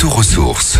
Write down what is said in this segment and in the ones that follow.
retour aux sources.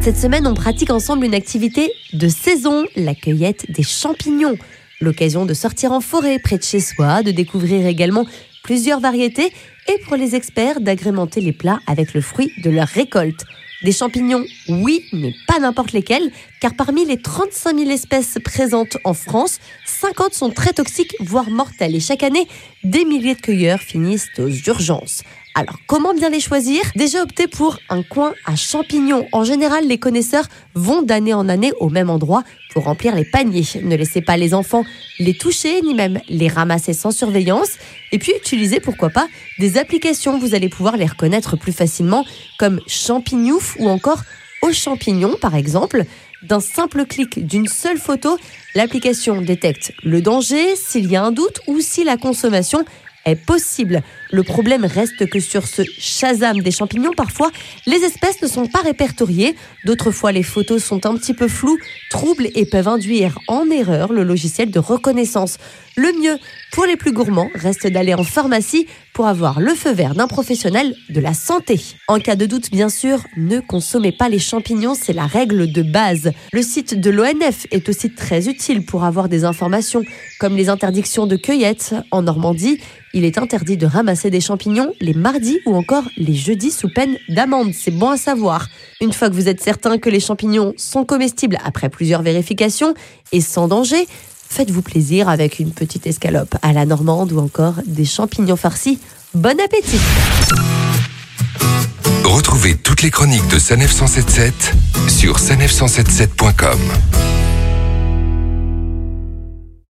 Cette semaine, on pratique ensemble une activité de saison, la cueillette des champignons. L'occasion de sortir en forêt près de chez soi, de découvrir également plusieurs variétés et pour les experts d'agrémenter les plats avec le fruit de leur récolte. Des champignons, oui, mais pas n'importe lesquels, car parmi les 35 000 espèces présentes en France, 50 sont très toxiques, voire mortelles. Et chaque année, des milliers de cueilleurs finissent aux urgences. Alors, comment bien les choisir? Déjà opter pour un coin à champignons. En général, les connaisseurs vont d'année en année au même endroit pour remplir les paniers. Ne laissez pas les enfants les toucher, ni même les ramasser sans surveillance. Et puis, utilisez, pourquoi pas, des applications. Vous allez pouvoir les reconnaître plus facilement, comme Champignouf ou encore Au champignon, par exemple. D'un simple clic d'une seule photo, l'application détecte le danger, s'il y a un doute ou si la consommation possible. Le problème reste que sur ce Shazam des champignons, parfois, les espèces ne sont pas répertoriées. D'autres fois, les photos sont un petit peu floues, troubles et peuvent induire en erreur le logiciel de reconnaissance. Le mieux pour les plus gourmands reste d'aller en pharmacie pour avoir le feu vert d'un professionnel de la santé. En cas de doute, bien sûr, ne consommez pas les champignons, c'est la règle de base. Le site de l'ONF est aussi très utile pour avoir des informations comme les interdictions de cueillette. En Normandie, il est interdit de ramasser des champignons les mardis ou encore les jeudis sous peine d'amende. C'est bon à savoir. Une fois que vous êtes certain que les champignons sont comestibles après plusieurs vérifications et sans danger, faites-vous plaisir avec une petite escalope à la normande ou encore des champignons farcis. Bon appétit Retrouvez toutes les chroniques de Sanef 177 sur sanef177.com.